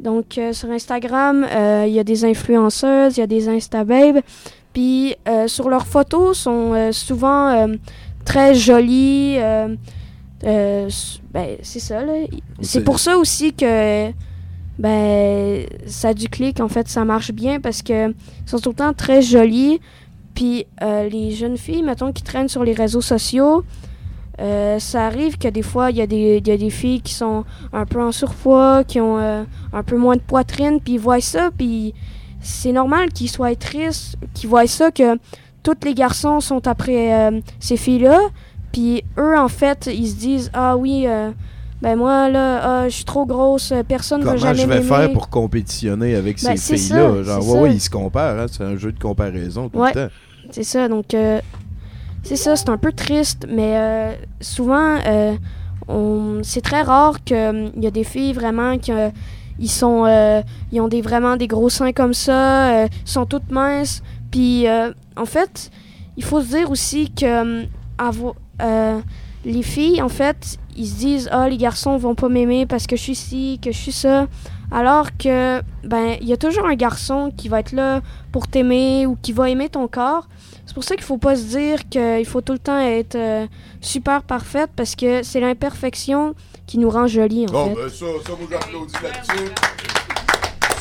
Donc, euh, sur Instagram, euh, il y a des influenceuses, il y a des Instababes. Puis, euh, sur leurs photos, sont souvent très jolies. ben, c'est ça, là. C'est pour ça aussi que ben, ça a du clic. En fait, ça marche bien parce que sont tout le temps très jolies. Puis, euh, les jeunes filles, mettons, qui traînent sur les réseaux sociaux, euh, ça arrive que des fois, il y, a des- il y a des filles qui sont un peu en surpoids, qui ont euh, un peu moins de poitrine, puis ils voient ça, puis c'est normal qu'ils soient tristes, qu'ils voient ça, que tous les garçons sont après euh, ces filles-là, puis eux, en fait, ils se disent « Ah oui, ben moi, là, ah, je suis trop grosse, personne ne va Comment jamais je vais faire pour compétitionner avec Ben, ces filles-là? Genre, ouais, ça. ouais, ils se comparent. hein, C'est un jeu de comparaison tout Ouais, le temps. c'est ça. Donc, euh, c'est ça, c'est un peu triste, mais euh, souvent, euh, c'est très rare qu'il y a des filles vraiment qui euh, ils sont, ils ont des, vraiment des gros seins comme ça, sont toutes minces. Puis, en fait, il faut se dire aussi que euh, les filles, en fait, ils se disent Ah, les garçons vont pas m'aimer parce que je suis ci, que je suis ça. Alors que, ben, il y a toujours un garçon qui va être là pour t'aimer ou qui va aimer ton corps. C'est pour ça qu'il faut pas se dire qu'il faut tout le temps être euh, super parfaite parce que c'est l'imperfection qui nous rend jolis, en Bon, fait. ben ça, ça, là-dessus.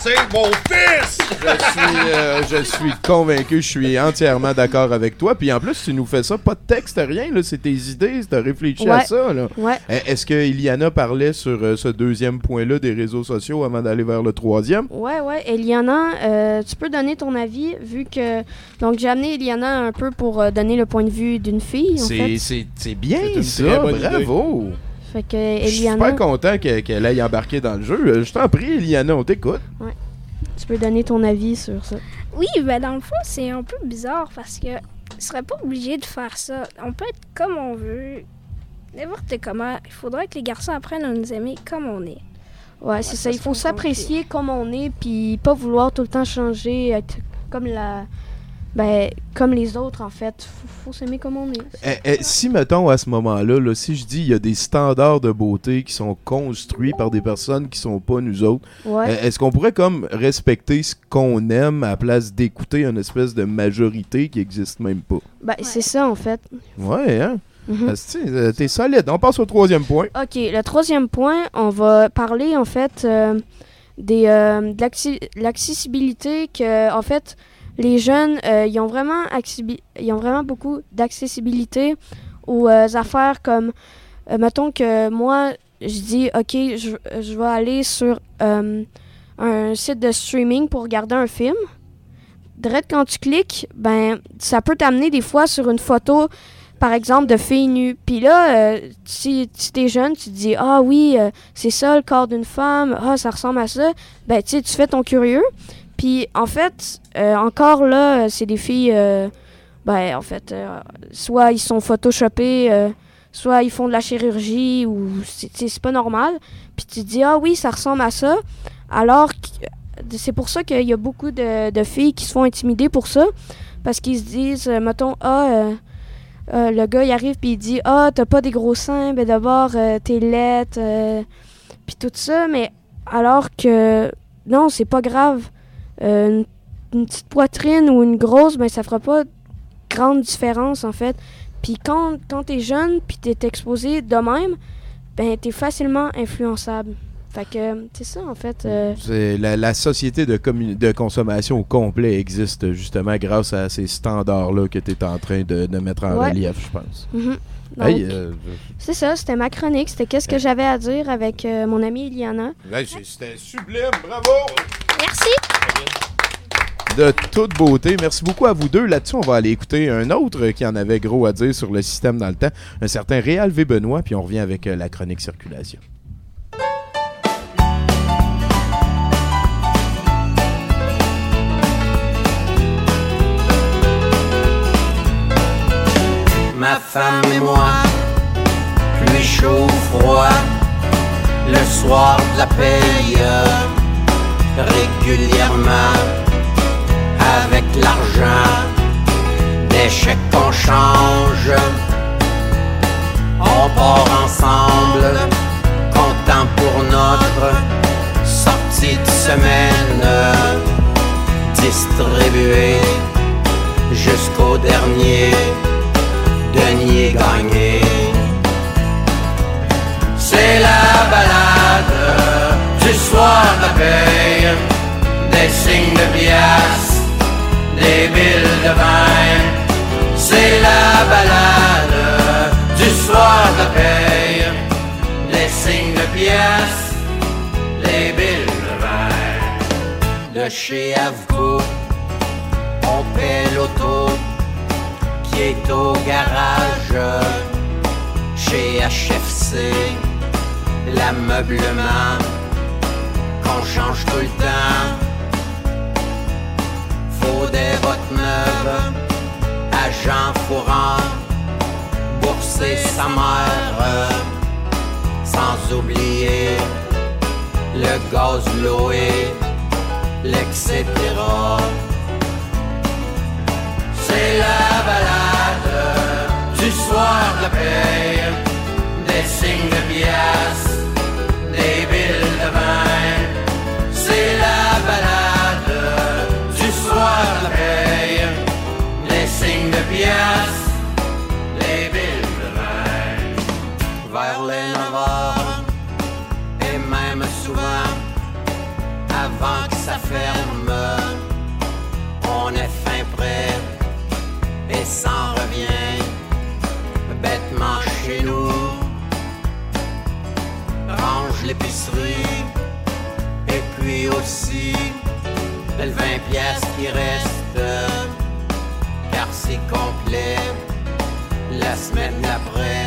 C'est mon fils! Je suis, euh, je suis convaincu, je suis entièrement d'accord avec toi. Puis en plus, tu nous fais ça, pas de texte, rien, là, c'est tes idées, tu as réfléchi à Ouais. ça. Là. Ouais. Eh, Est-ce que Iliana parlait sur euh, ce deuxième point-là des réseaux sociaux avant d'aller vers le troisième? Ouais, ouais. Eliana, euh, tu peux donner ton avis vu que. Donc, j'ai amené Eliana un peu pour euh, donner le point de vue d'une fille, en C'est- fait. C'est c'est bien C'est ça, idée. Bravo! Fait que Je suis Eliana, super content que- qu'elle aille embarquer dans le jeu. Euh, Je t'en prie, Iliana, on t'écoute. tu peux donner ton avis sur ça. Oui, ben dans le fond, c'est un peu bizarre parce que on serait pas obligé de faire ça. On peut être comme on veut, n'importe comment. Il faudrait que les garçons apprennent à nous aimer comme on est. Ouais, c'est ça. ça Il faut s'apprécier comme on est, puis pas vouloir tout le temps changer, être comme la. Ben, comme les autres, en fait. Faut, faut s'aimer comme on est. Eh, eh, si, mettons, à ce moment-là, là, si je dis il y a des standards de beauté qui sont construits par des personnes qui sont pas nous autres, Ouais. eh, est-ce qu'on pourrait comme respecter ce qu'on aime à la place d'écouter une espèce de majorité qui existe même pas? Ben, c'est ça, en fait. Ouais, hein? Asti, euh, T'es solide. On passe au troisième point. OK, le troisième point, on va parler en fait euh, des, euh, de l'accessibilité que en fait les jeunes euh, ils ont vraiment beaucoup d'accessibilité aux euh, affaires comme euh, mettons que moi je dis OK, je, vais aller sur un site de streaming pour regarder un film. Direct quand tu cliques, ben ça peut t'amener des fois sur une photo par exemple, de filles nues. Puis là, si, si t'es jeune, tu te dis Ah oui, c'est ça le corps d'une femme, ah ça ressemble à ça. Ben, tu tu fais ton curieux. Puis en fait, euh, encore là, euh, c'est des filles, euh, ben, en fait, euh, soit ils sont photoshopés, euh, soit ils font de la chirurgie, ou c'est pas normal. Puis tu te dis Ah oui, ça ressemble à ça. Alors, que- c'est pour ça qu'il y a beaucoup de, de filles qui se font intimider pour ça. Parce qu'ils se disent, euh, mettons, ah. euh, euh, le gars, il arrive puis il dit Ah, t'as pas des gros seins, ben d'abord, euh, t'es laite, euh, puis tout ça. Mais alors que non, c'est pas grave. Euh, une, une petite poitrine ou une grosse, ben ça fera pas grande différence en fait. Puis quand, quand t'es jeune puis t'es exposé de même, ben t'es facilement influençable. Fait que c'est ça en fait. euh, C'est la, la société de, de consommation au complet existe justement grâce à ces standards-là que tu es en train de, de mettre en Ouais. relief, je pense. Mhm. Donc, Hey, euh, C'est ça, c'était ma chronique. C'était qu'est-ce que j'avais à dire avec euh, mon amie Iliana. hey, C'était sublime, bravo! Merci. De toute beauté. Merci beaucoup à vous deux. Là-dessus, on va aller écouter un autre qui en avait gros à dire sur le système dans le temps, un certain Réal V. Benoît, puis on revient avec euh, la chronique circulation. Ma femme et moi, pluie chaud, froid, le soir de la paye, régulièrement, avec l'argent, des chèques qu'on change, on part ensemble, content pour notre sortie de semaine, distribué jusqu'au dernier denier gagné. C'est la balade du soir de la paye, des signes de pièces, des billes de vin. C'est la balade du soir de la paye, des signes de pièces, des billes de vin. De chez Avco, on paie l'auto qui est au garage chez HFC. L'ameublement qu'on change tout le temps. Faut des bottes neuves, agent fourrant, bourser sa mère, sans oublier le gaz loué. C'est on est fin prêt et s'en revient bêtement chez nous. Range l'épicerie et puis aussi le 20 pièces qui reste car c'est complet. La semaine d'après,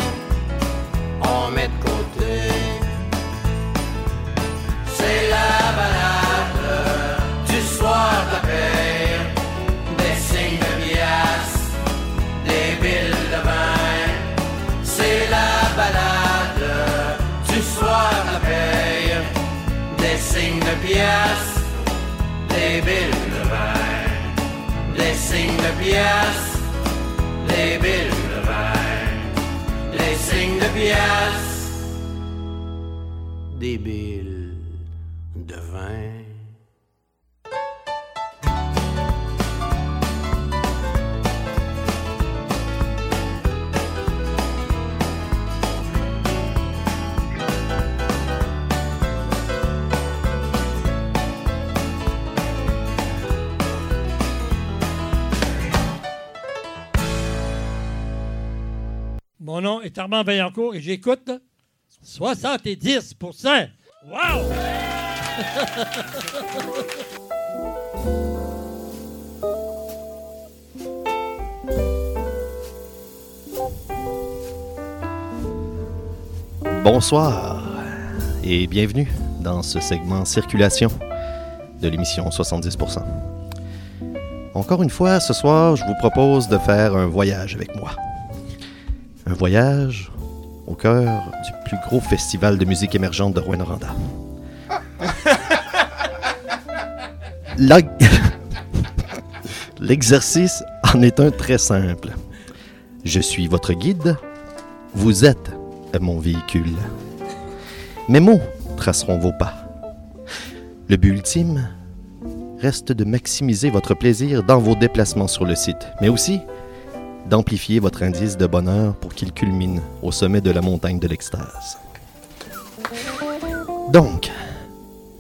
des billes de vin. Des signes de pièces, des billes de vin. Des signes de pièces, des billes Mon nom est Armand Vaillancourt et j'écoute 70% Wow! Bonsoir et bienvenue dans ce segment Circulation de l'émission 70%. Encore une fois, ce soir, je vous propose de faire un voyage avec moi. Un voyage au cœur du plus gros festival de musique émergente de Rouen-Noranda. L'exercice en est un très simple. Je suis votre guide, vous êtes mon véhicule. Mes mots traceront vos pas. Le but ultime reste de maximiser votre plaisir dans vos déplacements sur le site, mais aussi d'amplifier votre indice de bonheur pour qu'il culmine au sommet de la montagne de l'extase. Donc,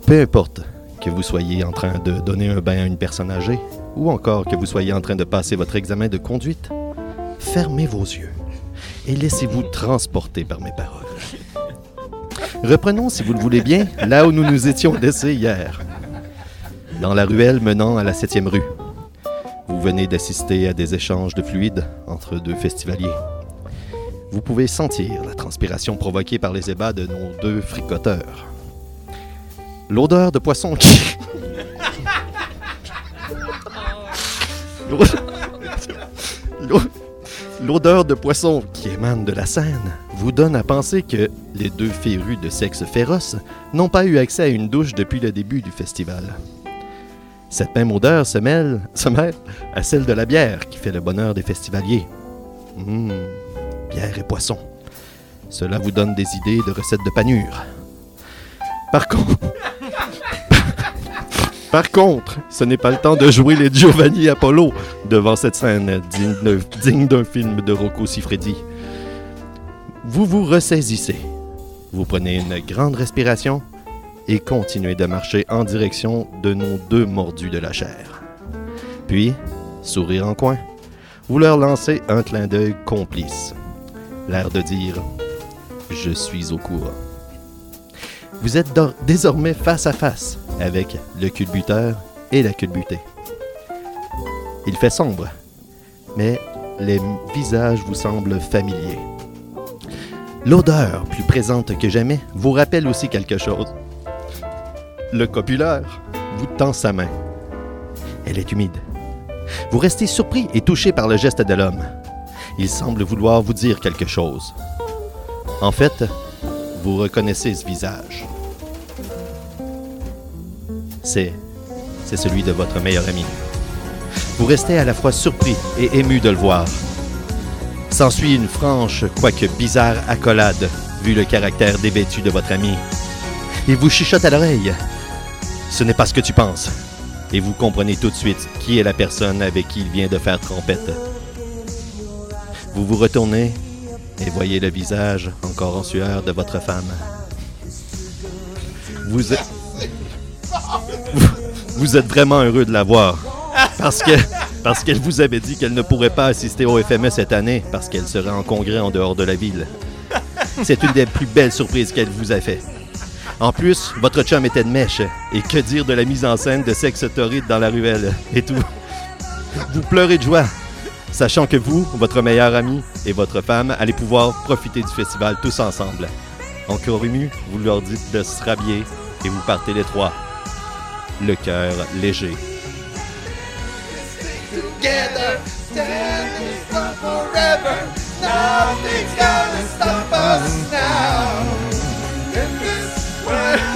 peu importe que vous soyez en train de donner un bain à une personne âgée, ou encore que vous soyez en train de passer votre examen de conduite, fermez vos yeux et laissez-vous transporter par mes paroles. Reprenons, si vous le voulez bien, là où nous nous étions laissés hier. Dans la ruelle menant à la 7e rue. Vous venez d'assister à des échanges de fluides entre deux festivaliers. Vous pouvez sentir la transpiration provoquée par les ébats de nos deux fricoteurs. L'odeur de poisson qui... L'o- L'o- L'odeur de poisson qui émane de la scène vous donne à penser que les deux férus de sexe féroce n'ont pas eu accès à une douche depuis le début du festival. Cette même odeur se mêle, se mêle à celle de la bière qui fait le bonheur des festivaliers. Hum, bière et poisson. Cela vous donne des idées de recettes de panure. Par contre, ce n'est pas le temps de jouer les Giovanni Apollo devant cette scène digne d'un film de Rocco Siffredi. Vous vous ressaisissez. Vous prenez une grande respiration et continuez de marcher en direction de nos deux mordus de la chair. Puis, sourire en coin, vous leur lancez un clin d'œil complice. L'air de dire Je suis au courant. Vous êtes désormais face à face avec le culbuteur et la culbutée. Il fait sombre, mais les visages vous semblent familiers. L'odeur, plus présente que jamais, vous rappelle aussi quelque chose. Le copulaire vous tend sa main. Elle est humide. Vous restez surpris et touché par le geste de l'homme. Il semble vouloir vous dire quelque chose. En fait, vous reconnaissez ce visage. C'est. c'est celui de votre meilleur ami. Vous restez à la fois surpris et ému de le voir. S'ensuit une franche, quoique bizarre accolade, vu le caractère dévêtu de votre ami. Il vous chuchote à l'oreille. Ce n'est pas ce que tu penses. Et vous comprenez tout de suite qui est la personne avec qui il vient de faire trompette. Vous vous retournez et voyez le visage encore en sueur de votre femme. Vous êtes... Vous, êtes vraiment heureux de la voir. Parce qu'elle vous avait dit qu'elle ne pourrait pas assister au FME cette année parce qu'elle serait en congrès en dehors de la ville. C'est une des plus belles surprises qu'elle vous a fait. En plus, votre chum était de mèche. Et que dire de la mise en scène de sexe torride dans la ruelle? Et tout. Vous pleurez de joie, sachant que vous, votre meilleur ami et votre femme allez pouvoir profiter du festival tous ensemble. Encore ému, vous leur dites de se rhabiller et vous partez les trois. Le cœur léger.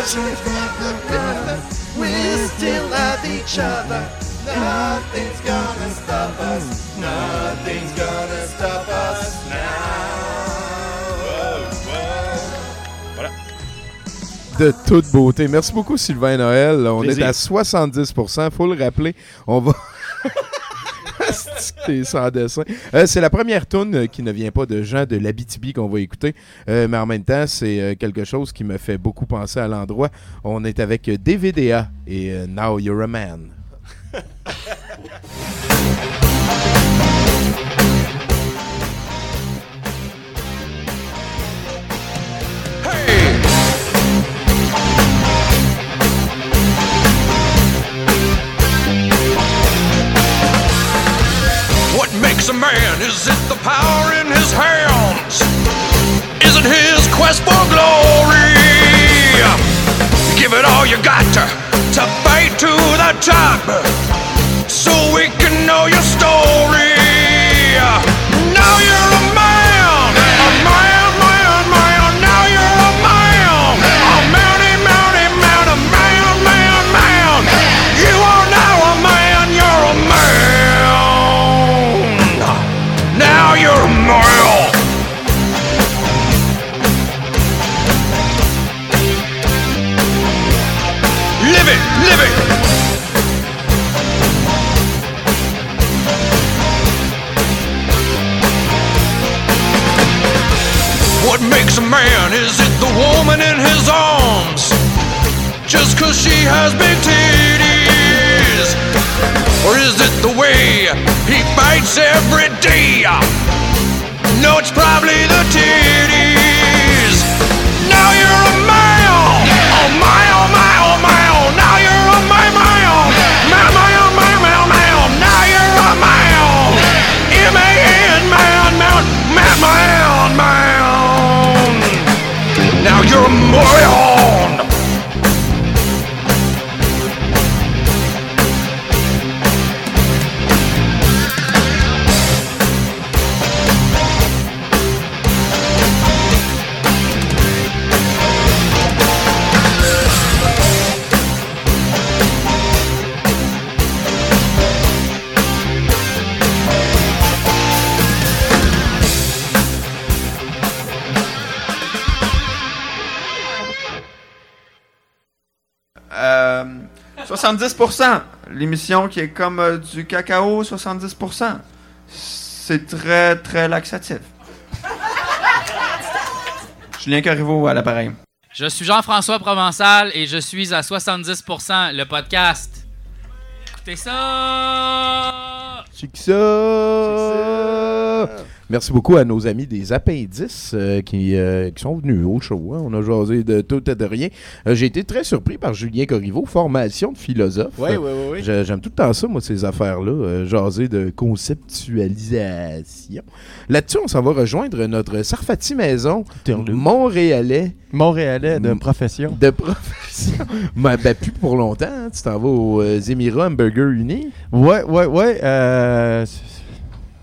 World, we still have each other. Nothing's gonna stop us. Nothing's gonna stop us now. de toute beauté. Merci beaucoup, Sylvain Noël. On Plaisir. est à 70% faut le rappeler. On va. Euh, c'est la première tune euh, qui ne vient pas de gens de l'Abitibi qu'on va écouter, Euh, mais en même temps, c'est quelque chose qui me fait beaucoup penser à l'endroit. On est avec DVDA et Now You're a Man. makes a man? Is it the power in his hands? Is it his quest for glory? Give it all you got to, to fight to the top so we can know your story. She has big titties? Or is it the way he fights every day? No, it's probably the titties. Euh, 70%. L'émission qui est comme euh, du cacao, 70%. C'est très, très laxatif. Julien Corriveau à l'appareil. Je suis Jean-François Provençal et je suis à 70% le podcast. Écoutez ça! C'est que ça. Merci beaucoup à nos amis des appendices euh, qui, euh, qui sont venus au show. hein. On a jasé de tout et de rien. Euh, J'ai été très surpris par Julien Corriveau, formation de philosophe. Ouais, ouais. J'ai- J'aime tout le temps ça, moi, ces affaires-là. jaser de conceptualisation. Là-dessus, on s'en va rejoindre notre Sarfati Maison, Montréalais. Montréalais de profession. De profession. ben, ben, plus pour longtemps. hein. Tu t'en vas aux Émirats Hamburger Uni. Ouais, ouais, ouais. euh,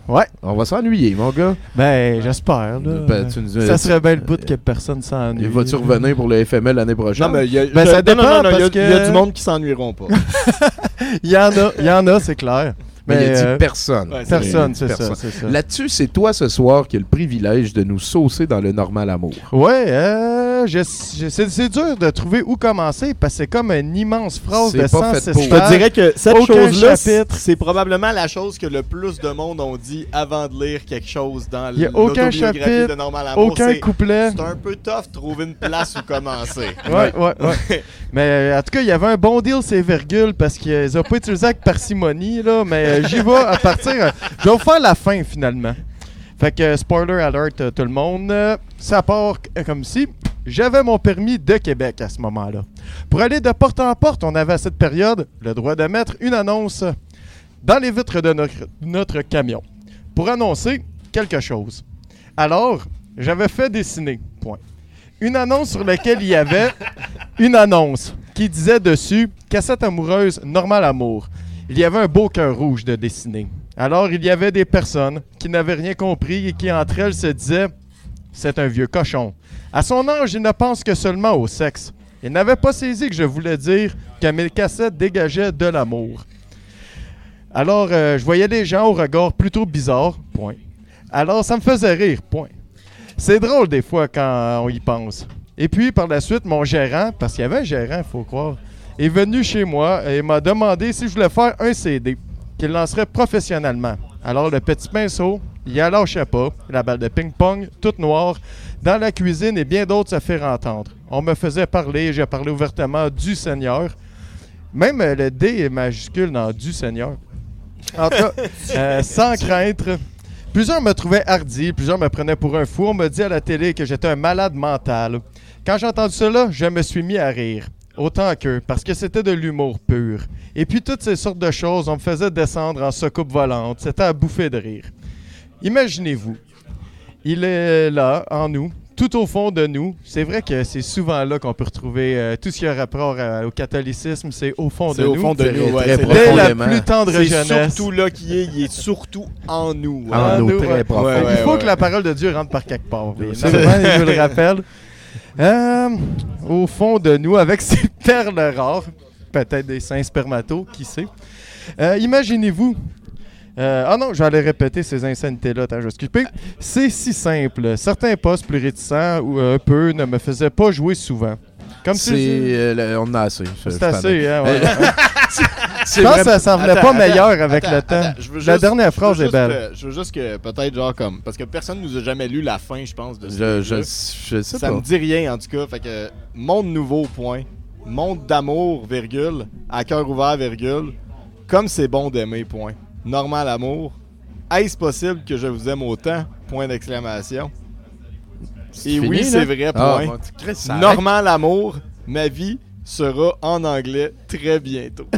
Ouais. On va s'ennuyer, mon gars. Ben, j'espère. Ben, tu nous- ça serait bien le bout que personne s'ennuie. Et vas-tu revenir pour le FML l'année prochaine? Non, mais il y a, Ben, ça dépend il y que- il y, a du monde qui s'ennuieront pas. Il y en a, il y en a, c'est clair. Mais il a dit euh, personne. ouais, personne, c'est ça. Là-dessus, c'est toi ce soir qui as le privilège de nous saucer dans le normal amour. Ouais, euh, c'est dur de trouver où commencer parce que c'est comme une immense phrase de sens. Je te dirais que cette chose-là, c'est probablement la chose que le plus de monde ont dit avant de lire quelque chose dans Il y a aucun l'autobiographie chapitre, de Normal Amour. aucun couplet. C'est un peu tough de trouver une place où commencer. Ouais, ouais, ouais. mais euh, en tout cas, il y avait un bon deal, ces virgules, parce qu'ils n'ont pas utilisé avec parcimonie, là. Mais j'y vais à partir. euh, je vais vous faire la fin, finalement. Fait que, spoiler alert, euh, tout le monde. ça part euh, comme si j'avais mon permis de Québec à ce moment-là. Pour aller de porte en porte, on avait à cette période le droit de mettre une annonce dans les vitres de notre, notre camion pour annoncer quelque chose. Alors, j'avais fait dessiner, point. Une annonce sur laquelle il y avait une annonce qui disait dessus Cassette amoureuse, normal amour. Il y avait un beau cœur rouge de dessiner. Alors, il y avait des personnes qui n'avaient rien compris et qui, entre elles, se disaient C'est un vieux cochon. À son âge, il ne pense que seulement au sexe. Il n'avait pas saisi que je voulais dire que mes cassettes dégageaient de l'amour. Alors, euh, je voyais des gens au regard plutôt bizarre, point. Alors, ça me faisait rire, point. C'est drôle des fois quand on y pense. Et puis, par la suite, mon gérant, parce qu'il y avait un gérant, il faut croire, est venu chez moi et m'a demandé si je voulais faire un CD qu'il lancerait professionnellement. Alors, le petit pinceau, il y lâchait pas, la balle de ping-pong, toute noire, dans la cuisine et bien d'autres se faire entendre. On me faisait parler, j'ai parlé ouvertement du Seigneur. Même le D est majuscule dans du Seigneur. En tout cas, euh, sans crainte. Plusieurs me trouvaient hardi, plusieurs me prenaient pour un fou. On me dit à la télé que j'étais un malade mental. Quand j'ai entendu cela, je me suis mis à rire. Autant qu'eux, parce que c'était de l'humour pur. Et puis toutes ces sortes de choses, on me faisait descendre en secoupe volante. C'était à bouffer de rire. imaginez-vous, il est là, en nous, tout au fond de nous. C'est vrai que c'est souvent là qu'on peut retrouver euh, tout ce qui a rapport à- au catholicisme, c'est au fond de C'est nous. au fond de nous, ouais, Dès c'est la profondément. plus tendre C'est jeunesse. surtout là qu'il est, il est surtout en nous. En nous, ouais. Ouais, ouais, Il faut ouais. que la parole de Dieu rentre par quelque part. Normalement, nous le rappelle. Euh, au fond de nous, avec ces perles rares, peut-être des saints spermatos, qui sait. Euh, Imaginez-vous. euh, ah non, j'allais répéter ces insanités-là, vais skipper. C'est si simple. Certains postes plus réticents ou un peu ne me faisaient pas jouer souvent. Comme C'est, euh, on en a assez. C'est assez, hein, ouais. C'est Je pense que ça s'en venait Attends, pas attends, meilleur avec attends, le temps. attends, je veux La dernière je veux phrase est belle. que- je veux juste que peut-être genre comme parce que personne nous a jamais lu la fin, je pense de ce Je- livre-là. je- je sais Ça pas. me dit rien en tout cas, fait que monde nouveau point, monde d'amour virgule, à cœur ouvert virgule, comme c'est bon d'aimer point. Normal amour. Est-ce possible que je vous aime autant? Point d'exclamation. Et fini, oui, c'est vrai. Ah, Point. bon, Normal amour. Ma vie sera en anglais très bientôt.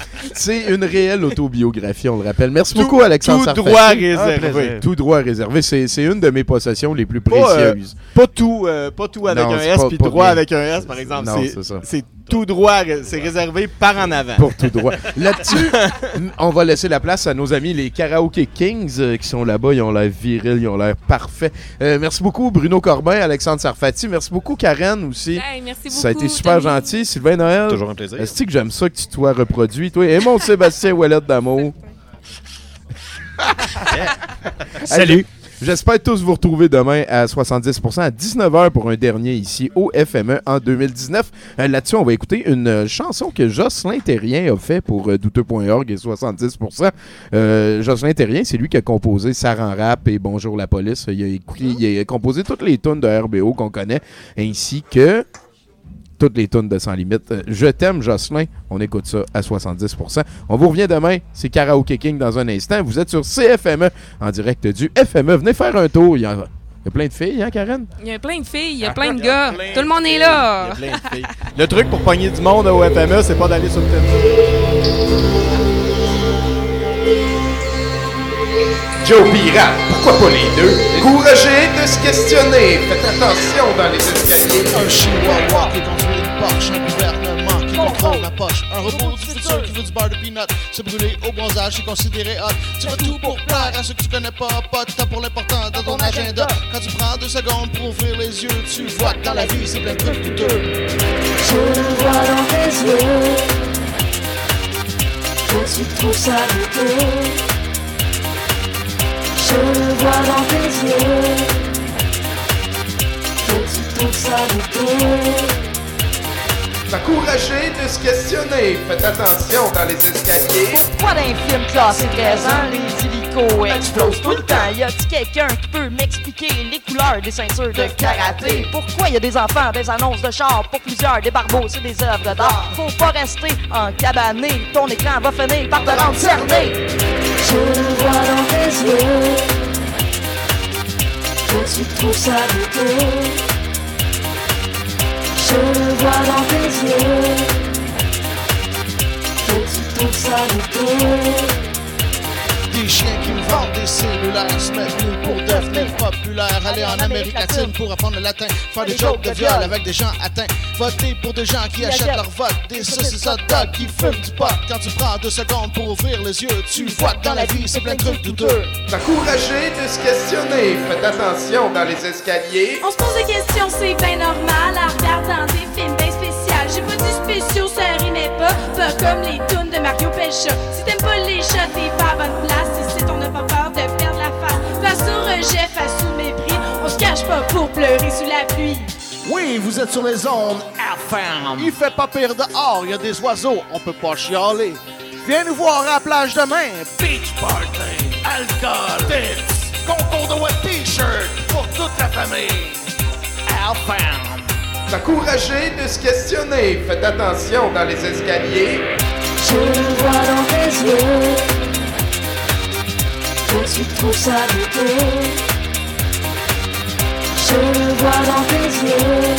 C'est une réelle autobiographie, on le rappelle. Merci Tout- beaucoup, Alexandre tout Sarfati. droit réservé. Tout droit réservé. C'est une de mes possessions les plus Pas, euh, précieuses. pas tout, euh, pas tout avec Non, un S pas- puis pas droit bien. avec un S par exemple. Non, C'est- c'est ça. C'est tout droit, c'est réservé par en avant. Pour tout droit. Là-dessus, on va laisser la place à nos amis les Karaoke Kings euh, qui sont là-bas. Ils ont l'air virils, ils ont l'air parfaits. Euh, merci beaucoup Bruno Corbin, Alexandre Sarfati. Merci beaucoup Karen aussi. Hey, merci Ça a été beaucoup, super gentil. Sylvain Noël. Toujours un plaisir. Est-ce que j'aime ça que tu te sois reproduit, toi? Et mon Sébastien Ouellette d'amour. Salut. J'espère tous vous retrouver demain à 70% à 19h pour un dernier ici au FME en 2019. Euh, Là-dessus, on va écouter une euh, chanson que Jocelyn Terrien a fait pour euh, douteux.org et 70%. Euh, Jocelyn Terrien, c'est lui qui a composé Saran Rap et Bonjour la police. Il a, écouté- il a composé toutes les tunes de RBO qu'on connaît, ainsi que toutes les tunes de Sans Limite. Euh, Je t'aime, Jocelyn. On écoute ça à 70%. On vous revient demain. C'est Karaoke King dans un instant. Vous êtes sur CFME en direct du FME. Venez faire un tour. Il y, a, il y a plein de filles, hein, Karen? Il y a plein de filles, il y a plein de gars. Tout le monde est là. Il y a plein de filles. Le truc pour pogner du monde au FME, c'est pas d'aller sur le Joe Pirate, pourquoi pas les deux? Courageux de se questionner. Faites attention dans les escaliers. Un chihuahua qui une Porsche, un gouvernement qui contrôle ma poche, un robot du futur qui veut du beurre de peanut, se brûler au bronzage, c'est considéré hot. Tu fais tout pour plaire à ceux que tu connais pas, pas temps pour l'important dans ton agenda. Quand tu prends deux secondes pour ouvrir les yeux, tu vois que dans la vie c'est plein de trucs douteux. Je le vois dans tes yeux. Que tu trouves ça douteux. Je le vois dans tes yeux. Que tu trouves ça douteux Encouragez de se questionner. Faites attention dans les escaliers. Pourquoi dans les films classés 13 ans, les hélicos explosent tout le temps? Y a-t-il quelqu'un qui peut m'expliquer les couleurs des ceintures de karaté? Pourquoi y a des enfants, des annonces de char pour plusieurs, des barbeaux, c'est des œuvres d'art? Faut pas rester en cabané, ton écran va finir par te rendre cerné. Je le vois dans tes yeux Que tu trouves ça douteux Je le vois dans tes yeux Des chiens qui me vendent des cellulaires, se mettent nus pour devenir populaire. Aller en Amérique latine pour apprendre le latin. Faire des jokes de viol avec des gens atteints. Voter pour des gens qui achètent leur vote. Des saucisses hot dogs qui fument du pot. Quand tu prends deux secondes pour ouvrir les yeux, tu vois que dans la vie c'est plein de trucs douteux. Encouragez de se questionner. Faites attention dans les escaliers. On se pose des questions, c'est bien Si t'aimes pas les chats, t'es pas à bonne place. Ici, on n'a pas peur de perdre la face. Face au rejet, face au mépris. On se cache pas pour pleurer sous la pluie. Oui, vous êtes sur les zones FM. Il fait pas pire dehors, il y a des oiseaux, on peut pas chialer. Viens nous voir à la plage demain. Beach party, alcool, tips, concours de wet t-shirt pour toute la famille. FM. Encouragez de se questionner. Faites attention dans les escaliers. Je le vois dans tes yeux Que tu trouves ça douteux Je le vois dans tes yeux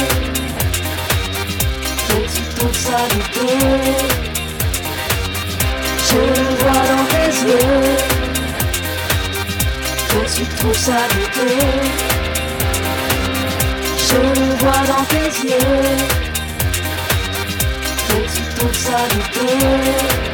Que tu trouves ça douteux Je le vois dans tes yeux trouves ça beauté. Je le vois dans tes yeux. Que tu trouves ça